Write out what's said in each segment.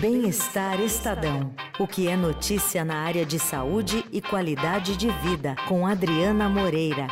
Bem-Estar Estadão. O que é notícia na área de saúde e qualidade de vida, com Adriana Moreira.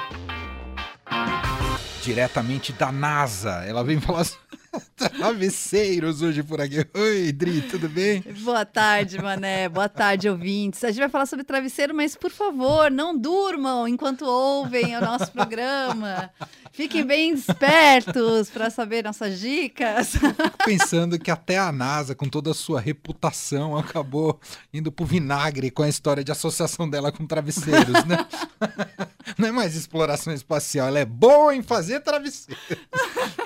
Diretamente da NASA. Ela vem falar travesseiros hoje por aqui. Oi, Dri, tudo bem? Boa tarde, Mané. Boa tarde, ouvintes. A gente vai falar sobre travesseiro, mas por favor, não durmam enquanto ouvem o nosso programa. Fiquem bem espertos para saber nossas dicas. Fico pensando que até a NASA, com toda a sua reputação, acabou indo pro vinagre com a história de associação dela com travesseiros, né? Não é mais exploração espacial, ela é boa em fazer travesseiro.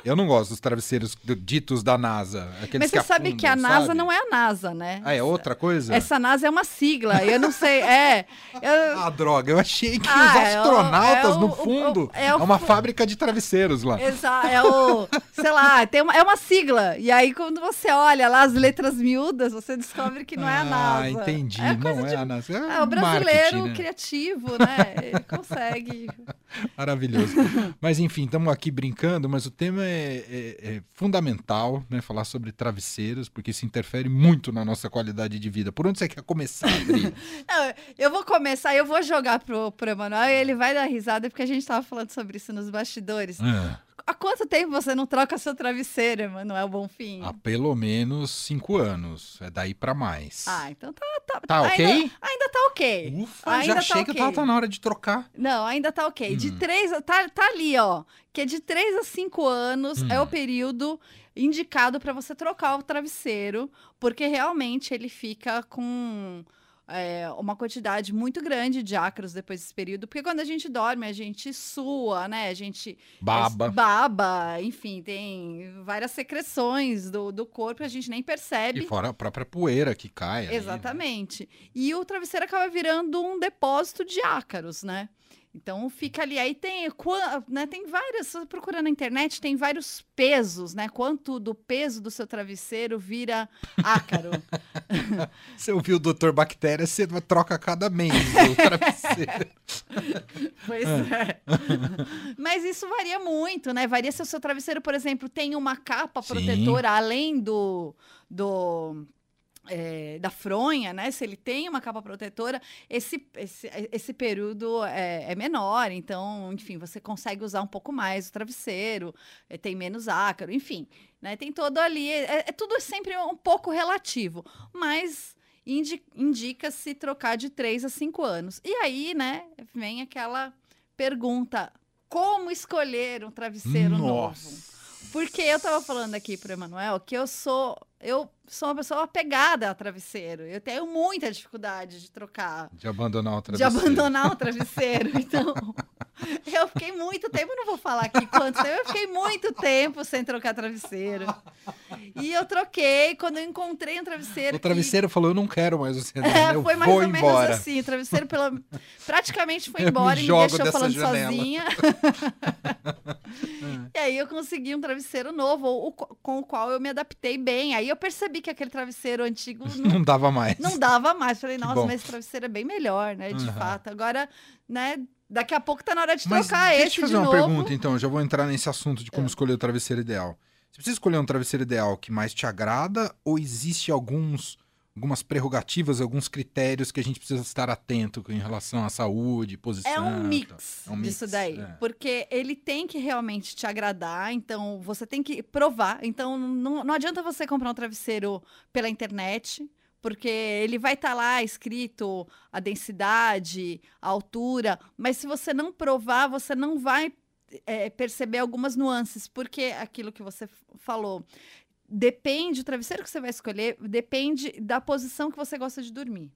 Eu não gosto dos travesseiros ditos da NASA. Mas você sabe afundam, que a NASA sabe? não é a NASA, né? Ah, é outra coisa? Essa NASA é uma sigla, eu não sei. É. Eu... Ah, droga, eu achei que ah, os é astronautas, é o, no fundo, é, é uma fábrica de travesseiros lá. Exato, é o. sei lá, tem uma, é uma sigla. E aí, quando você olha lá as letras miúdas, você descobre que não é a ah, NASA. Ah, entendi. É não é a NASA. É, é o brasileiro né? criativo, né? Ele consegue. Maravilhoso. Mas enfim, estamos aqui brincando, mas o tema é, é, é, fundamental, né? Falar sobre travesseiros, porque isso interfere muito na nossa qualidade de vida. Por onde você quer começar, Adri? Não, eu vou começar, eu vou jogar pro, pro Emanuel e ele vai dar risada, porque a gente estava falando sobre isso nos bastidores. É. Há quanto tempo você não troca seu travesseiro, Emanuel Bonfim? Há pelo menos cinco anos. É daí para mais. Ah, então tá. Tá, tá ok? Ainda, ainda tá ok. Ufa, ainda já achei tá que okay. tava tá na hora de trocar. Não, ainda tá ok. Hum. De três. Tá, tá ali, ó. Que é de três a cinco anos hum. é o período indicado para você trocar o travesseiro, porque realmente ele fica com é, uma quantidade muito grande de ácaros depois desse período, porque quando a gente dorme, a gente sua, né? A gente baba, é, baba enfim, tem várias secreções do, do corpo, a gente nem percebe. E fora a própria poeira que cai. Exatamente. Ali, né? E o travesseiro acaba virando um depósito de ácaros, né? Então fica ali. Aí tem, né, tem várias. Você procura na internet, tem vários pesos, né? Quanto do peso do seu travesseiro vira ácaro. você ouviu o doutor Bactéria, você troca cada mês o travesseiro. pois é. Mas isso varia muito, né? Varia se o seu travesseiro, por exemplo, tem uma capa protetora Sim. além do. do é, da fronha, né? Se ele tem uma capa protetora, esse, esse, esse período é, é, menor, então, enfim, você consegue usar um pouco mais o travesseiro, é, tem menos ácaro, enfim, né? Tem todo ali, é, é tudo sempre um pouco relativo, mas indi, indica-se trocar de 3 a 5 anos. E aí, né, vem aquela pergunta: como escolher um travesseiro Nossa. novo? Porque eu tava falando aqui pro Emanuel que eu sou eu sou uma pessoa apegada ao travesseiro. Eu tenho muita dificuldade de trocar. De abandonar o travesseiro. De abandonar o travesseiro. Então, eu fiquei muito tempo, não vou falar aqui quanto tempo, eu fiquei muito tempo sem trocar travesseiro. E eu troquei quando eu encontrei um travesseiro. O travesseiro que... falou: Eu não quero mais você. É, eu foi mais ou embora. menos assim. O travesseiro pela... praticamente foi embora me e me deixou falando janela. sozinha. aí eu consegui um travesseiro novo, com o qual eu me adaptei bem. Aí eu percebi que aquele travesseiro antigo não, não dava mais. Não dava mais. Falei, nossa, mas esse travesseiro é bem melhor, né? De uhum. fato. Agora, né? Daqui a pouco tá na hora de mas trocar deixa esse eu fazer uma novo. pergunta, então. Já vou entrar nesse assunto de como é. escolher o travesseiro ideal. Você precisa escolher um travesseiro ideal que mais te agrada ou existe alguns algumas prerrogativas, alguns critérios que a gente precisa estar atento em relação à saúde, posição. É um mix, é um mix disso daí, é. porque ele tem que realmente te agradar, então você tem que provar. Então não, não adianta você comprar um travesseiro pela internet, porque ele vai estar tá lá escrito a densidade, a altura, mas se você não provar, você não vai é, perceber algumas nuances, porque aquilo que você falou, depende, o travesseiro que você vai escolher depende da posição que você gosta de dormir.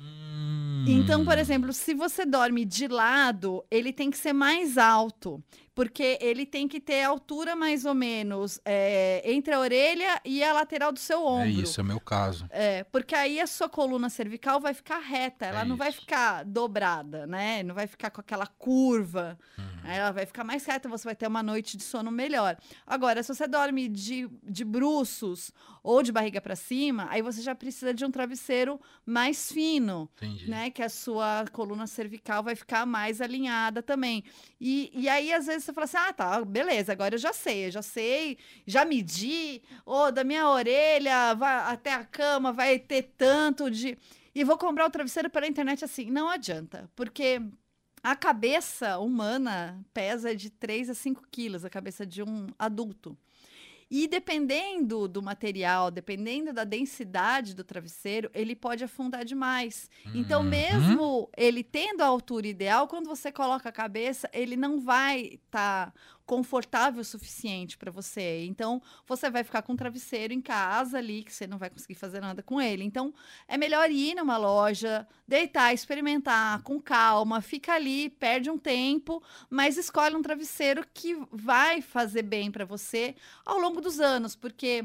Hum. Então, por exemplo, se você dorme de lado, ele tem que ser mais alto porque ele tem que ter altura mais ou menos é, entre a orelha e a lateral do seu ombro. É isso, é o meu caso. É, porque aí a sua coluna cervical vai ficar reta, ela é não isso. vai ficar dobrada, né? Não vai ficar com aquela curva. Uhum. Ela vai ficar mais reta, você vai ter uma noite de sono melhor. Agora, se você dorme de, de bruços ou de barriga para cima, aí você já precisa de um travesseiro mais fino, Entendi. né? Que a sua coluna cervical vai ficar mais alinhada também. E, e aí, às vezes, você fala assim: ah, tá, beleza, agora eu já sei, eu já sei, já medi, ou da minha orelha até a cama vai ter tanto de. E vou comprar o travesseiro pela internet assim. Não adianta, porque a cabeça humana pesa de 3 a 5 quilos, a cabeça de um adulto. E dependendo do material, dependendo da densidade do travesseiro, ele pode afundar demais. Então, Uhum. mesmo ele tendo a altura ideal, quando você coloca a cabeça, ele não vai estar confortável o suficiente para você. Então, você vai ficar com o travesseiro em casa ali, que você não vai conseguir fazer nada com ele. Então, é melhor ir numa loja, deitar, experimentar com calma, fica ali, perde um tempo, mas escolhe um travesseiro que vai fazer bem para você ao longo dos anos, porque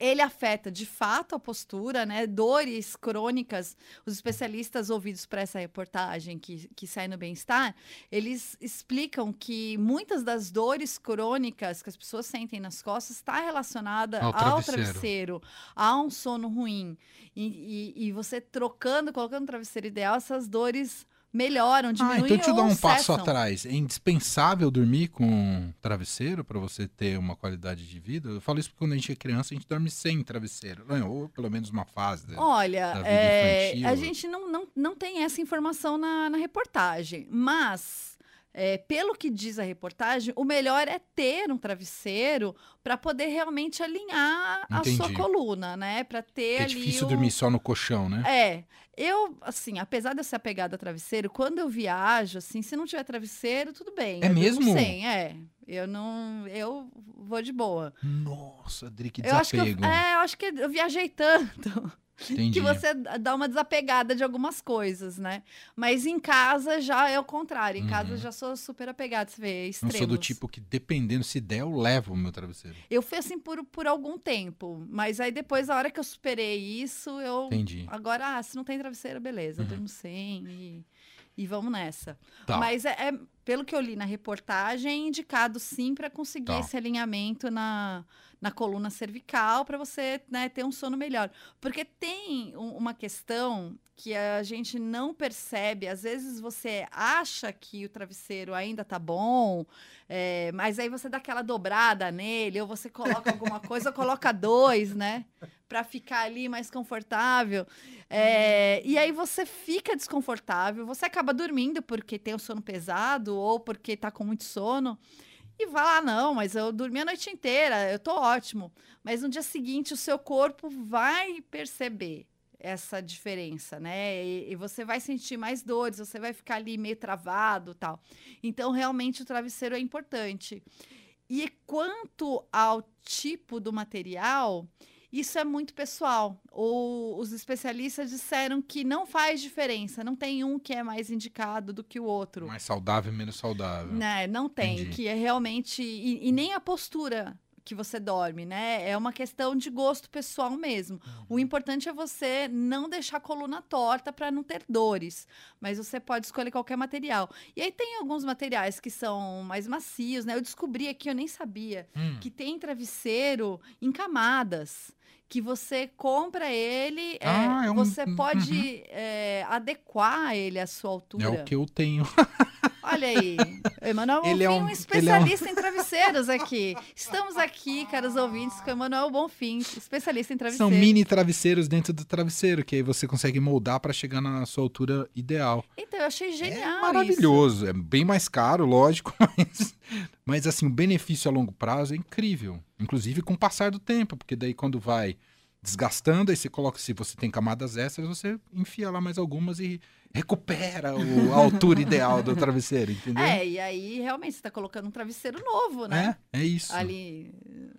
ele afeta de fato a postura, né? Dores crônicas. Os especialistas ouvidos para essa reportagem que, que sai no bem-estar, eles explicam que muitas das dores crônicas que as pessoas sentem nas costas está relacionada Ao ao, travesseiro. travesseiro. a um sono ruim. E, e- e você trocando, colocando o travesseiro ideal, essas dores melhoram, Ah, diminuem então deixa eu dar um passo cessam. atrás. É indispensável dormir com travesseiro para você ter uma qualidade de vida? Eu falo isso porque quando a gente é criança, a gente dorme sem travesseiro. né? Ou pelo menos uma fase. né? Olha, da é, a gente não, não, não tem essa informação na, na reportagem, mas. É, pelo que diz a reportagem, o melhor é ter um travesseiro para poder realmente alinhar a sua Entendi. coluna, né? Para ter É ali difícil um- dormir só no colchão, né? É, eu, assim, apesar de eu ser apegada a travesseiro, quando eu viajo, assim, se não tiver travesseiro, tudo bem. É mesmo? Sem, é. Eu não, eu vou de boa. Nossa, Adri, que Eu acho que eu, desapego. é, eu acho que eu viajei tanto Entendi. que você dá uma desapegada de algumas coisas, né? Mas em casa já é o contrário. Em casa Uhum. eu já sou super apegada, você vê, Não extremos. sou do tipo que, dependendo se der, eu levo o meu travesseiro. Eu fui assim por, por algum tempo, mas aí depois, a hora que eu superei isso, eu... Entendi. Agora, ah, se não tem travesseiro, beleza, eu Uhum. durmo sem e, e vamos nessa. Tá. Mas é, é, pelo que eu li na reportagem, é indicado sim para conseguir Tá. esse alinhamento na, na coluna cervical para você né, ter um sono melhor. Porque tem um- uma questão que a gente não percebe. Às vezes você acha que o travesseiro ainda tá bom, é, mas aí você dá aquela dobrada nele, ou você coloca alguma coisa, ou coloca dois, né? Para ficar ali mais confortável. É, e aí você fica desconfortável, você acaba dormindo porque tem o sono pesado ou porque tá com muito sono. E vai lá, não, mas eu dormi a noite inteira, eu tô ótimo. Mas no dia seguinte o seu corpo vai perceber essa diferença, né? E, e você vai sentir mais dores, você vai ficar ali meio travado tal. Então, realmente, o travesseiro é importante. E quanto ao tipo do material, isso é muito pessoal. O- os especialistas disseram que não faz diferença, não tem um que é mais indicado do que o outro. Mais saudável e menos saudável. Né, não tem, Entendi. que é realmente. E, e nem a postura que você dorme, né? É uma questão de gosto pessoal mesmo. Uhum. O importante é você não deixar a coluna torta para não ter dores, mas você pode escolher qualquer material. E aí tem alguns materiais que são mais macios, né? Eu descobri aqui, eu nem sabia, Hum, que tem travesseiro em camadas. Que você compra ele, é, Ah, é um- você uhum. pode é, adequar ele à sua altura. é o que eu tenho. Olha aí, Emanuel Ele Bonfim, é um, um- ele é um- especialista em travesseiros aqui. Estamos aqui, caros ouvintes, com o Emanuel Bonfim, especialista em São travesseiros. mini travesseiros dentro do travesseiro, que aí você consegue moldar para chegar na sua altura ideal. Então, eu achei genial é maravilhoso. É bem mais caro, lógico, mas, mas assim, o benefício a longo prazo é incrível. Inclusive com o passar do tempo, porque daí quando vai desgastando, aí você coloca, se você tem camadas extras, você enfia lá mais algumas e recupera o- a altura ideal do travesseiro, entendeu? É, e aí realmente você está colocando um travesseiro novo, né? É, é isso. Ali.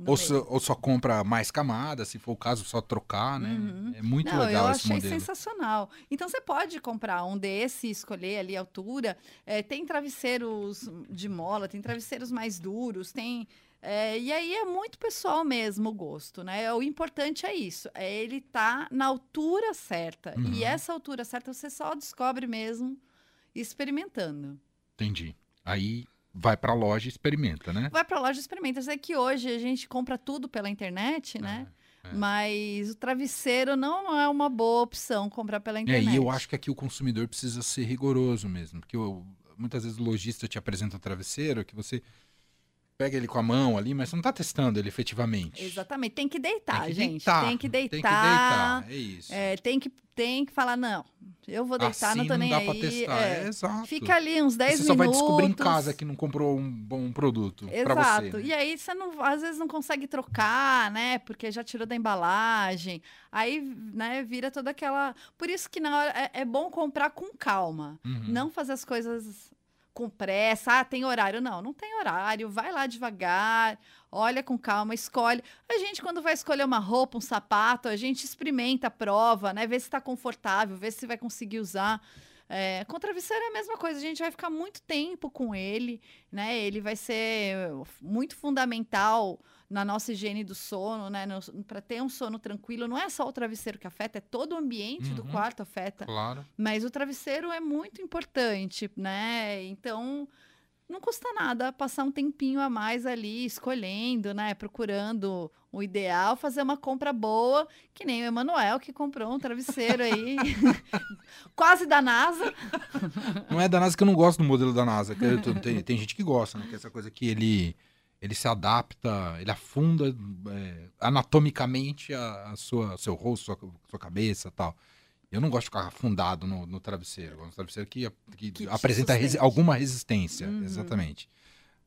Ou só, ou só compra mais camadas, se for o caso, só trocar, né? Uhum. É muito Não, legal eu esse achei modelo. sensacional. Então você pode comprar um desse, escolher ali a altura. É, tem travesseiros de mola, tem travesseiros mais duros, tem. É, e aí é muito pessoal mesmo o gosto, né? O importante é isso, é ele tá na altura certa. Uhum. E essa altura certa você só descobre mesmo experimentando. Entendi. Aí vai pra loja e experimenta, né? Vai pra loja e experimenta. Eu sei que hoje a gente compra tudo pela internet, né? é. Mas o travesseiro não é uma boa opção comprar pela É, internet. e eu acho que aqui o consumidor precisa ser rigoroso mesmo, porque o- muitas vezes o lojista te apresenta um travesseiro que você pega ele com a mão ali, mas você não tá testando ele efetivamente. Exatamente. Tem que deitar, Tem que gente. deitar, Tem que Tem que deitar. deitar, é isso. É, tem, que, tem que falar, não, eu vou deitar, assim não tô nem dá aí. testar, é. é, exato. Fica ali uns 10 você só minutos. vai descobrir em casa que não comprou um bom produto pra você. Exato. né? E aí você não, às vezes não consegue trocar, né? Porque já tirou da embalagem. Aí, né, vira toda aquela. Por isso que na hora é, é bom comprar com calma. Uhum. Não fazer as coisas com pressa. Ah, tem horário. Não, não tem horário. Vai lá devagar, olha com calma, escolhe. A gente, quando vai escolher uma roupa, um sapato, a gente experimenta a prova, né? Vê se está confortável, vê se vai conseguir usar. É, com travesseiro é a mesma coisa, a gente vai ficar muito tempo com ele, né? Ele vai ser muito fundamental na nossa higiene do sono, né? Para ter um sono tranquilo, não é só o travesseiro que afeta, é todo o ambiente do Uhum. quarto afeta. Claro. Mas o travesseiro é muito importante, né? Então, não custa nada passar um tempinho a mais ali escolhendo, né? Procurando o ideal, fazer uma compra boa, que nem o Emanuel que comprou um travesseiro aí, quase da NASA. Não é da NASA que eu não gosto do modelo da NASA. eu tem, tem gente que gosta, né? Que é essa coisa que ele, ele se adapta, ele afunda é, anatomicamente a, a sua, seu rosto, sua, sua cabeça e tal. Eu não gosto de ficar afundado no, no travesseiro. Eu gosto de um travesseiro que, que, Que apresenta resi- alguma resistência. Uhum. Exatamente.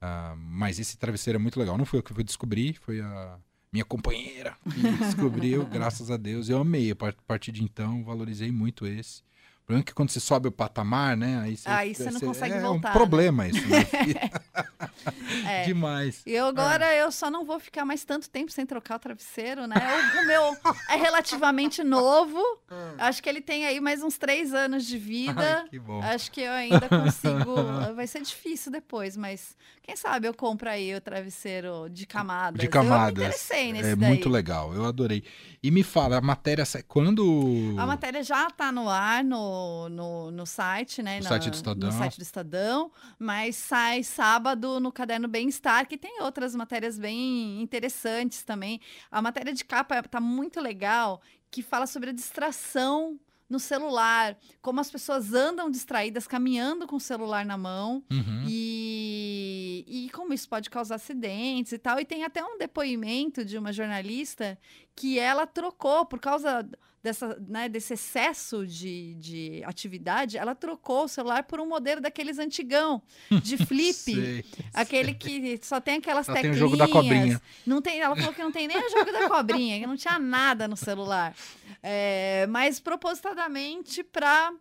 Ah, mas esse travesseiro é muito legal. Não foi eu que fui descobrir, foi a minha companheira que descobriu, graças a Deus. Eu amei. A par- partir de então, valorizei muito esse. O problema é que quando você sobe o patamar, né? Aí você, Aí você não consegue é voltar, um né? problema isso. Né? É. Demais. E agora eu só não vou ficar mais tanto tempo sem trocar o travesseiro, né? O, o meu é relativamente novo. Acho que ele tem aí mais uns três anos de vida. Ai, que bom. Acho que eu ainda consigo. Vai ser difícil depois, mas quem sabe eu compro aí o travesseiro de camadas. De Eu me camadas. interessei nesse É daí. muito legal, eu adorei. E me fala, a matéria quando. A matéria já está no ar no, no, no site, né? No na- site do Estadão. No site do Estadão, mas sai sábado no Caderno Bem-Estar, que tem outras matérias bem interessantes também. A matéria de capa está muito legal, que fala sobre a distração no celular, como as pessoas andam distraídas caminhando com o celular na mão. Uhum. E, e como isso pode causar acidentes e tal. E tem até um depoimento de uma jornalista que ela trocou, por causa dessa, né, desse excesso de, de atividade, ela trocou o celular por um modelo daqueles antigão, de flip. Sei. Aquele que só tem aquelas Só tem o teclinhas. jogo da cobrinha. Não tem, ela falou que não tem nem o jogo da cobrinha, que não tinha nada no celular. É, mas propositadamente para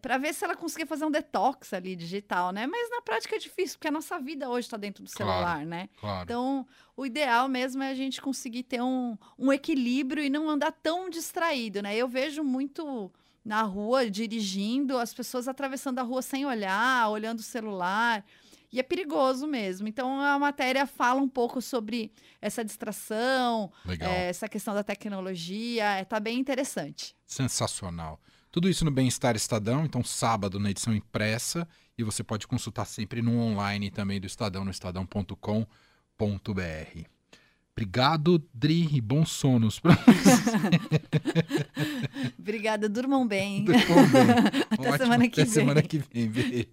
para ver se ela conseguia fazer um detox ali digital, né? Mas na prática é difícil, porque a nossa vida hoje está dentro do Claro. celular, né? Claro. Então, o ideal mesmo é a gente conseguir ter um, um equilíbrio e não andar tão distraído, né? Eu vejo muito na rua, dirigindo, as pessoas atravessando a rua sem olhar, olhando o celular. E é perigoso mesmo. Então, a matéria fala um pouco sobre essa distração, eh, essa questão da tecnologia. Está bem interessante. Sensacional. Tudo isso no Bem-Estar Estadão, então sábado na edição impressa, e você pode consultar sempre no online também do Estadão, no estadão.com.br. Obrigado, Dri, e bons sonos para Obrigada, durmam bem. Até semana que Até semana vem. que vem. Beijo.